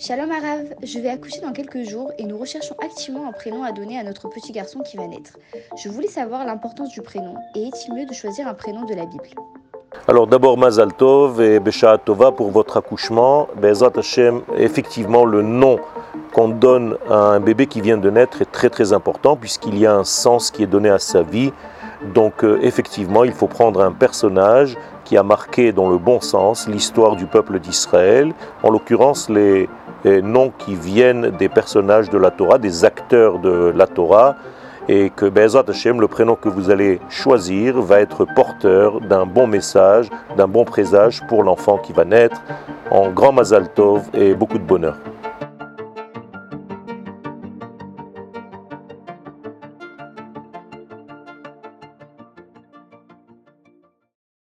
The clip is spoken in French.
Shalom Arav, je vais accoucher dans quelques jours et nous recherchons activement un prénom à donner à notre petit garçon qui va naître. Je voulais savoir l'importance du prénom et est-il mieux de choisir un prénom de la Bible? Alors d'abord Mazal Tov et Besha Tova pour votre accouchement. Bezat Hashem, effectivement le nom qu'on donne à un bébé qui vient de naître est très très important puisqu'il y a un sens qui est donné à sa vie. Donc euh, effectivement il faut prendre un personnage qui a marqué dans le bon sens l'histoire du peuple d'Israël, en l'occurrence les noms qui viennent des personnages de la Torah, des acteurs de la Torah, et que Bezat Hashem, le prénom que vous allez choisir, va être porteur d'un bon message, d'un bon présage pour l'enfant qui va naître, en grand Mazal Tov et beaucoup de bonheur.